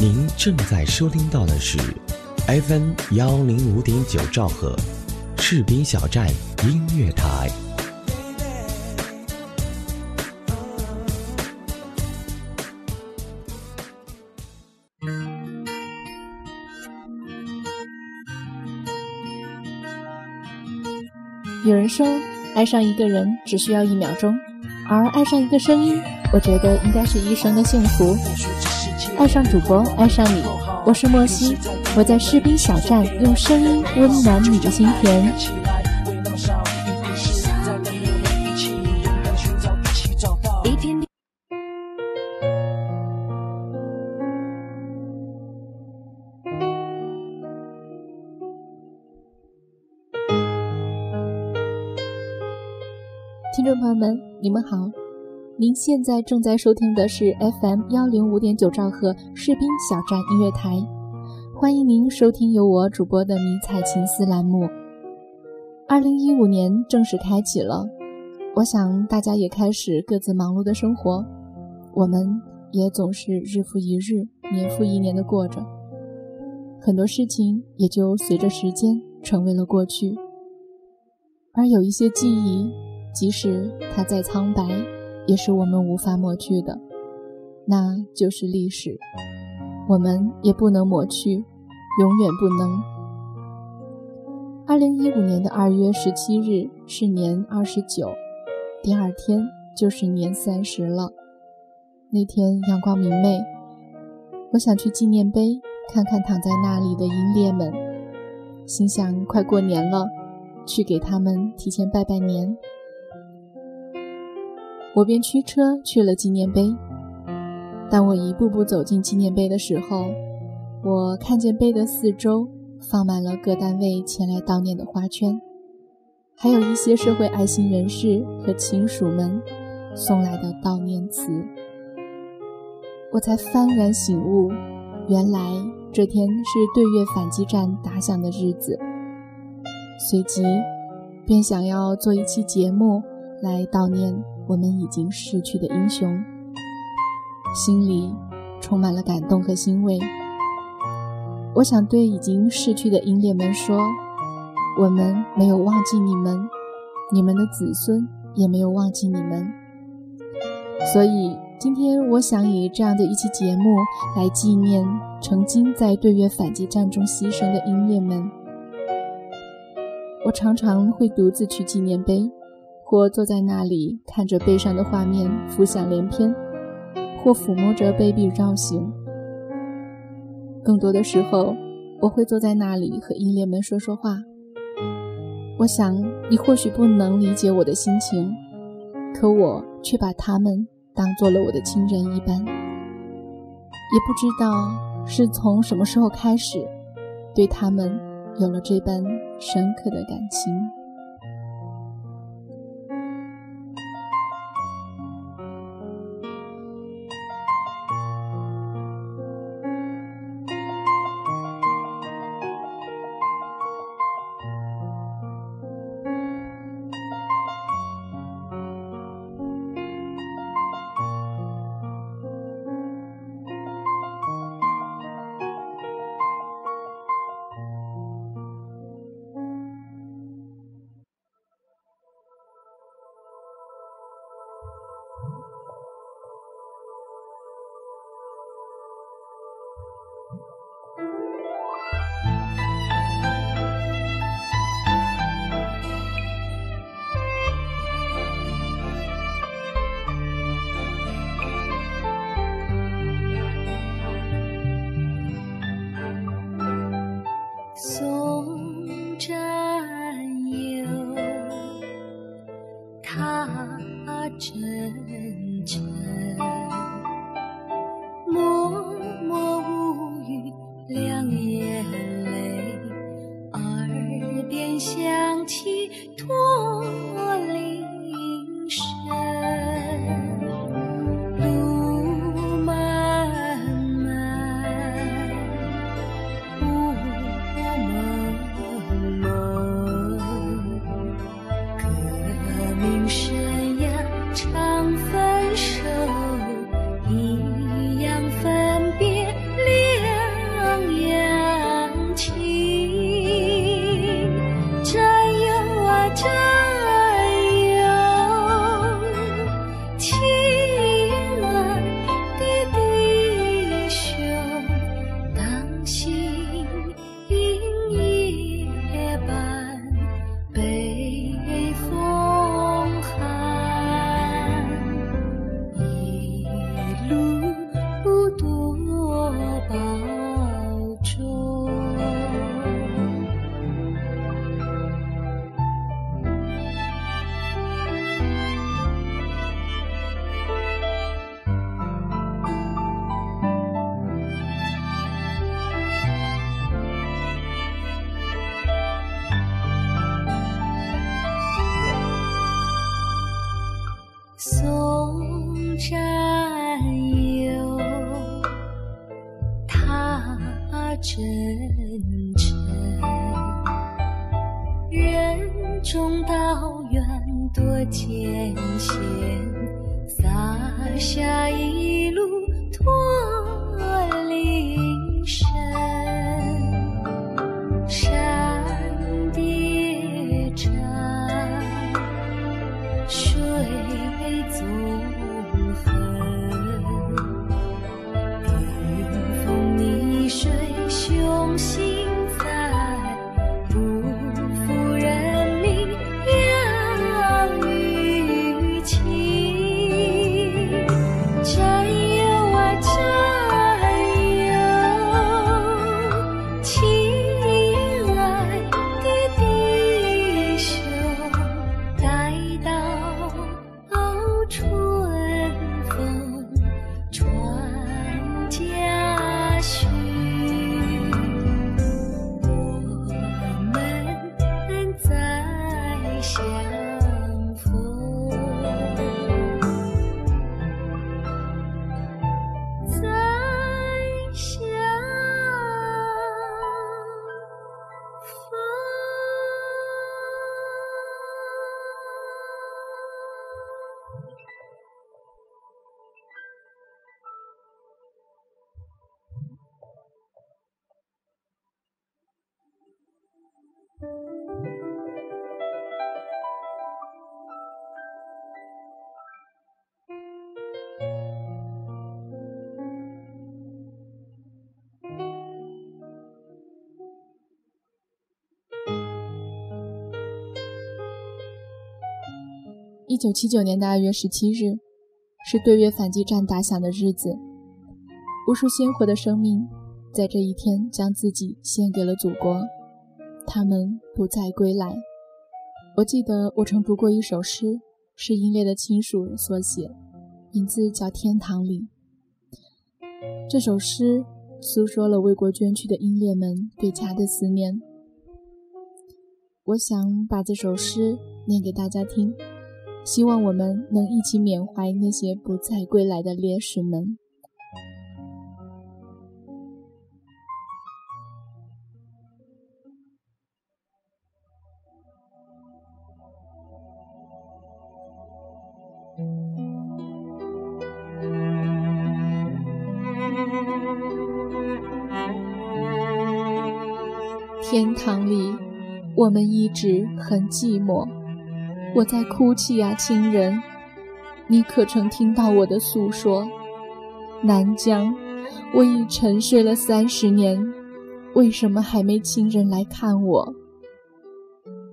您正在收听到的是 FM 幺零五点九兆赫，士兵小站音乐台。有人说，爱上一个人只需要一秒钟，而爱上一个声音，我觉得应该是一生的幸福。爱上主播，爱上你，我是莫西，我在士兵小站用声音温暖你的心田。听众朋友们，你们好，您现在正在收听的是 FM 幺零五点九兆赫士兵小站音乐台，欢迎您收听由我主播的迷彩情思栏目。二零一五年正式开启了，我想大家也开始各自忙碌的生活，我们也总是日复一日、年复一年的过着，很多事情也就随着时间成为了过去，而有一些记忆。即使它再苍白，也是我们无法抹去的，那就是历史，我们也不能抹去，永远不能。二零一五年的二月十七日是年二十九，第二天就是年三十了。那天阳光明媚，我想去纪念碑看看躺在那里的英烈们，心想快过年了，去给他们提前拜拜年。我便驱车去了纪念碑。当我一步步走进纪念碑的时候，我看见碑的四周放满了各单位前来悼念的花圈，还有一些社会爱心人士和亲属们送来的悼念词。我才幡然醒悟，原来这天是对越反击战打响的日子。随即，便想要做一期节目来悼念。我们已经逝去的英雄，心里充满了感动和欣慰。我想对已经逝去的英烈们说：我们没有忘记你们，你们的子孙也没有忘记你们。所以今天，我想以这样的一期节目来纪念曾经在对越反击战中牺牲的英烈们。我常常会独自去纪念碑。或坐在那里看着悲伤的画面浮想联翩，或抚摸着卑鄙绕行。更多的时候，我会坐在那里和英烈们说说话。我想你或许不能理解我的心情，可我却把他们当做了我的亲人一般。也不知道是从什么时候开始，对他们有了这般深刻的感情。一九七九年的二月十七日，是对越反击战打响的日子。无数鲜活的生命在这一天将自己献给了祖国，他们不再归来。我记得我曾读过一首诗，是英烈的亲属所写，名字叫《天堂里》。这首诗诉说了为国捐躯的英烈们对家的思念。我想把这首诗念给大家听。希望我们能一起缅怀那些不再归来的烈士们。我们一直很寂寞。我在哭泣呀，亲人，你可曾听到我的诉说？南疆，我已沉睡了三十年，为什么还没亲人来看我？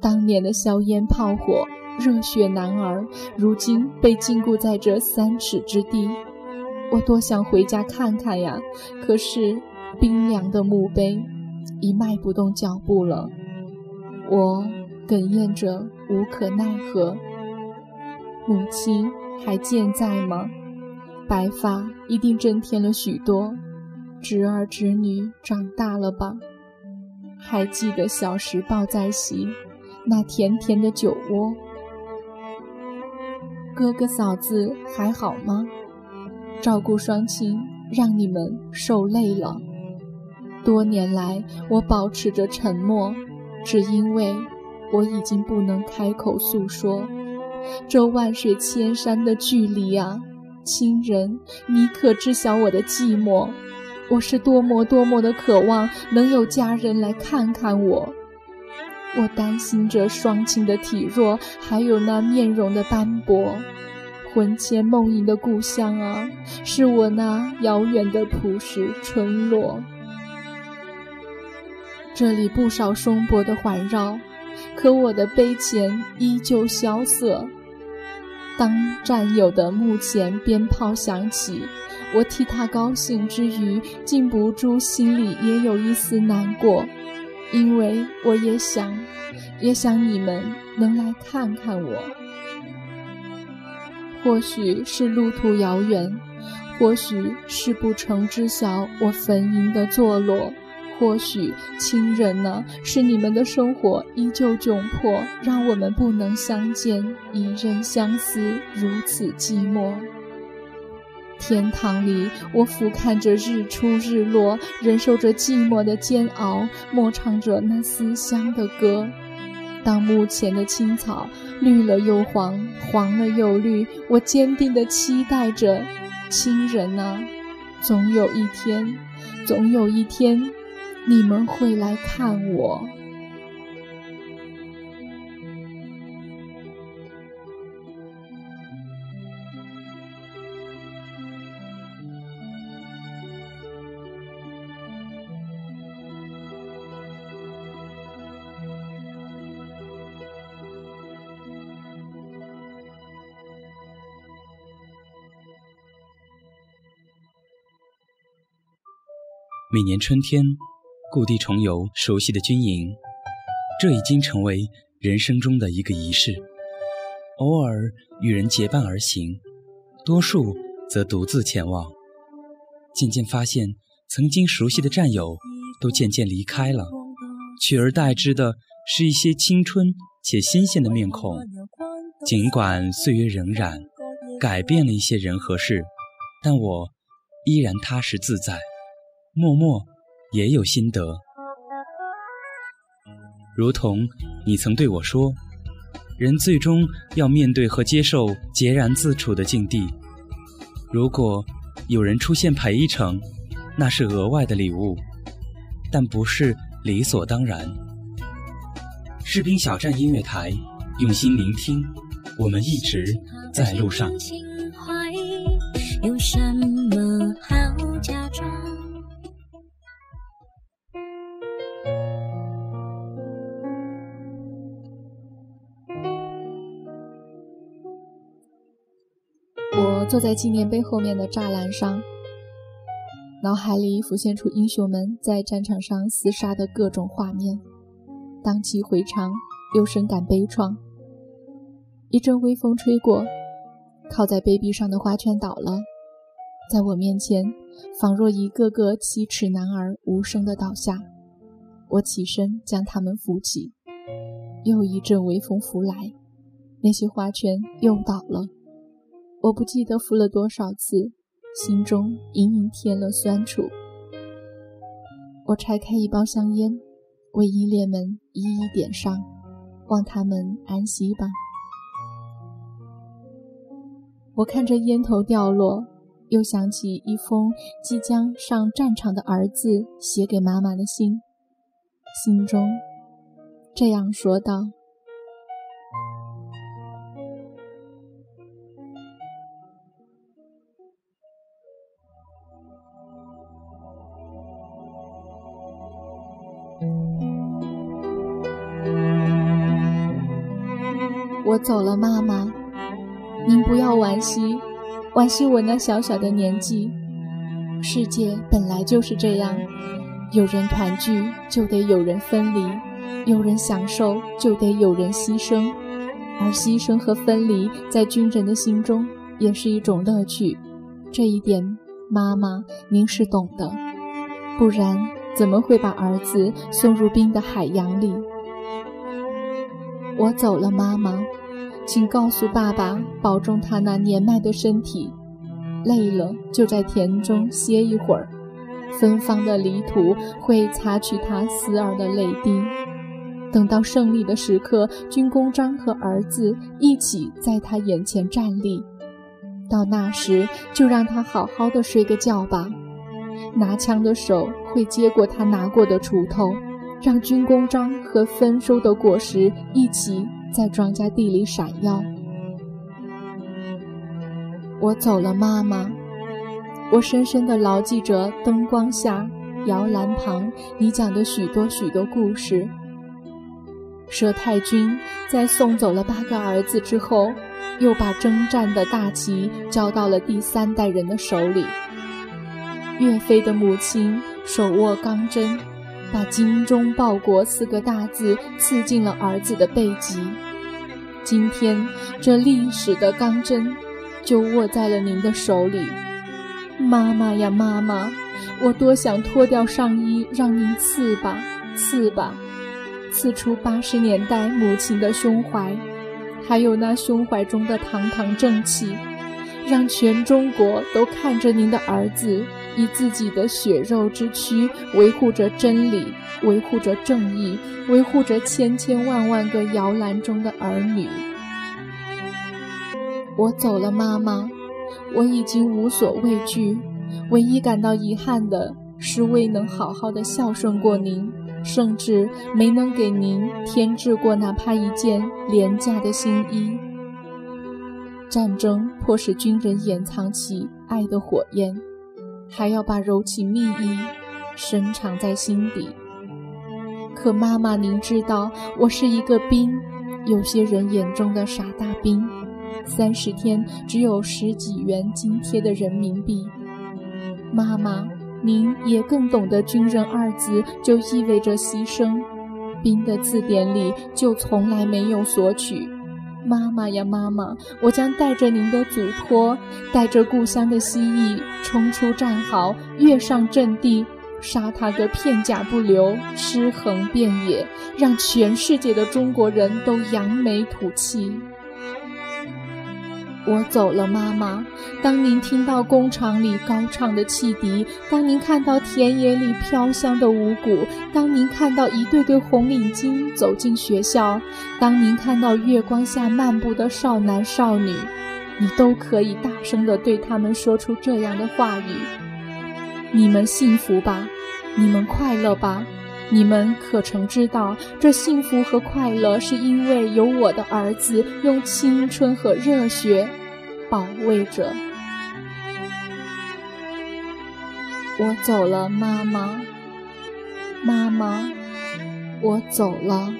当年的硝烟炮火、热血男儿，如今被禁锢在这三尺之地，我多想回家看看呀！可是冰凉的墓碑，已迈不动脚步了。我。哽咽着，无可奈何。母亲还健在吗？白发一定增添了许多。侄儿侄女长大了吧？还记得小时抱在席，那甜甜的酒窝。哥哥嫂子还好吗？照顾双亲让你们受累了。多年来，我保持着沉默，只因为。我已经不能开口诉说，这万水千山的距离啊，亲人，你可知晓我的寂寞？我是多么多么的渴望能有家人来看看我。我担心着双亲的体弱，还有那面容的斑驳。魂牵梦萦的故乡啊，是我那遥远的朴实村落。这里不少松柏的环绕。可我的碑前依旧萧瑟。当战友的墓前鞭炮响起，我替他高兴之余，禁不住心里也有一丝难过，因为我也想，也想你们能来看看我。或许是路途遥远，或许是不曾知晓我坟茔的坐落。或许亲人呢，是你们的生活依旧窘迫，让我们不能相见，一人相思，如此寂寞。天堂里，我俯瞰着日出日落，忍受着寂寞的煎熬，默唱着那思乡的歌。当墓前的青草绿了又黄，黄了又绿，我坚定地期待着，亲人啊，总有一天，总有一天，你们会来看我。每年春天，故地重游熟悉的军营，这已经成为人生中的一个仪式。偶尔与人结伴而行，多数则独自前往。渐渐发现，曾经熟悉的战友都渐渐离开了，取而代之的是一些青春且新鲜的面孔。尽管岁月荏苒，改变了一些人和事，但我依然踏实自在。默默也有心得，如同你曾对我说：“人最终要面对和接受孑然自处的境地。如果有人出现陪一程，那是额外的礼物，但不是理所当然。”士兵小站音乐台，用心聆听，我们一直在路上。坐在纪念碑后面的栅栏上，脑海里浮现出英雄们在战场上厮杀的各种画面，荡气回肠，又深感悲怆。一阵微风吹过，靠在碑壁上的花圈倒了，在我面前，仿若一个个七尺男儿无声地倒下。我起身将他们扶起，又一阵微风拂来，那些花圈又倒了。我不记得敷了多少次，心中隐隐添了酸楚。我拆开一包香烟，为依恋们一一点上，望他们安息吧。我看着烟头掉落，又想起一封即将上战场的儿子写给妈妈的信，心中这样说道。我走了，妈妈，您不要惋惜，惋惜我那小小的年纪。世界本来就是这样，有人团聚就得有人分离，有人享受就得有人牺牲，而牺牲和分离在军人的心中也是一种乐趣。这一点，妈妈您是懂的，不然怎么会把儿子送入冰的海洋里？我走了，妈妈。请告诉爸爸，保重他那年迈的身体。累了就在田中歇一会儿，芬芳的泥土会擦去他死儿的泪滴。等到胜利的时刻，军功章和儿子一起在他眼前站立。到那时，就让他好好的睡个觉吧。拿枪的手会接过他拿过的锄头，让军功章和丰收的果实一起。在庄稼地里闪耀。我走了，妈妈。我深深地牢记着灯光下、摇篮旁你讲的许多许多故事。佘太君在送走了八个儿子之后，又把征战的大旗交到了第三代人的手里。岳飞的母亲手握钢针。把“精忠报国”四个大字刺进了儿子的背脊。今天，这历史的钢针就握在了您的手里，妈妈呀，妈妈，我多想脱掉上衣让您刺吧，刺吧，刺出八十年代母亲的胸怀，还有那胸怀中的堂堂正气，让全中国都看着您的儿子以自己的血肉之躯维护着真理，维护着正义，维护着千千万万个摇篮中的儿女。我走了，妈妈，我已经无所畏惧，唯一感到遗憾的是未能好好的孝顺过您。甚至没能给您添置过哪怕一件廉价的新衣。战争迫使军人掩藏起爱的火焰，还要把柔情蜜意深藏在心底。可妈妈，您知道，我是一个兵，有些人眼中的傻大兵，三十天只有十几元津贴的人民币。妈妈。您也更懂得“军人”二字就意味着牺牲，兵的字典里就从来没有索取。妈妈呀，妈妈，我将带着您的嘱托，带着故乡的希冀，冲出战壕，跃上阵地，杀他个片甲不留，尸横遍野，让全世界的中国人都扬眉吐气。我走了，妈妈。当您听到工厂里高唱的汽笛，当您看到田野里飘香的五谷，当您看到一对对红领巾走进学校，当您看到月光下漫步的少男少女，你都可以大声地对他们说出这样的话语：你们幸福吧，你们快乐吧。你们可曾知道，这幸福和快乐是因为有我的儿子用青春和热血保卫着。我走了，妈妈，妈妈，我走了。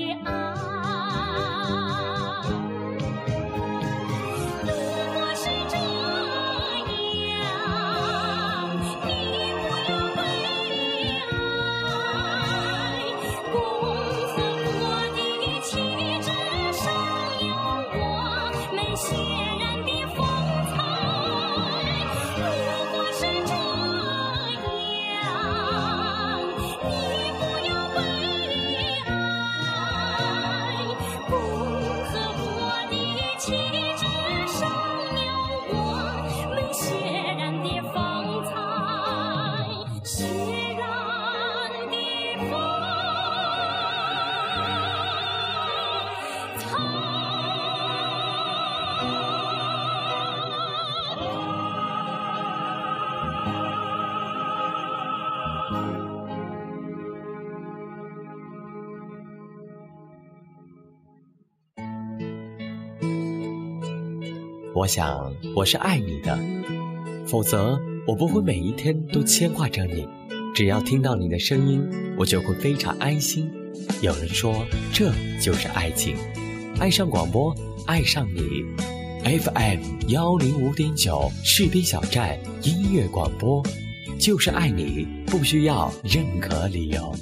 付出我想我是爱你的，否则我不会每一天都牵挂着你。只要听到你的声音，我就会非常安心。有人说，这就是爱情，爱上广播，爱上你。FM 幺零五点九士兵小站音乐广播，就是爱你，不需要任何理由。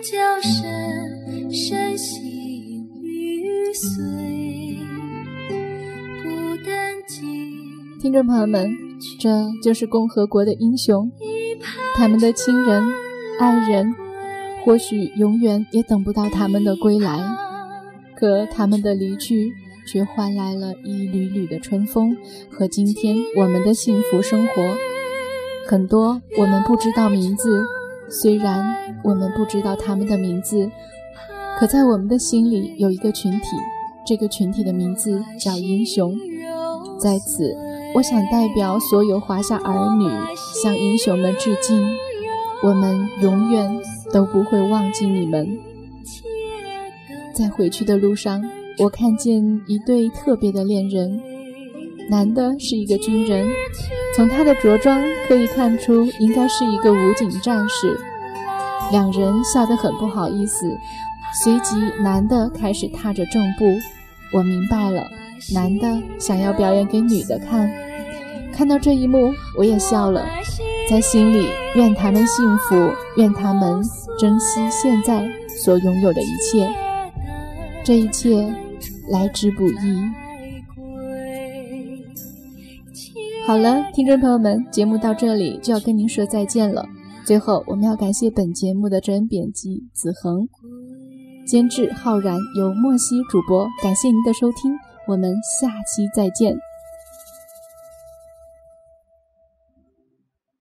叫声声心欲碎，不等今听众朋友们，这就是共和国的英雄，他们的亲人、爱人，或许永远也等不到他们的归来，可他们的离去却换来了一缕缕的春风和今天我们的幸福生活。很多我们不知道名字，虽然我们不知道他们的名字，可在我们的心里有一个群体，这个群体的名字叫英雄。在此，我想代表所有华夏儿女向英雄们致敬。我们永远都不会忘记你们。在回去的路上，我看见一对特别的恋人，男的是一个军人，从他的着装可以看出应该是一个武警战士。两人笑得很不好意思，随即男的开始踏着正步。我明白了，男的想要表演给女的看。看到这一幕，我也笑了，在心里愿他们幸福，愿他们珍惜现在所拥有的一切。这一切来之不易。好了，听众朋友们，节目到这里就要跟您说再见了。最后，我们要感谢本节目的真人编辑子恒，监制浩然，由莫西主播。感谢您的收听，我们下期再见。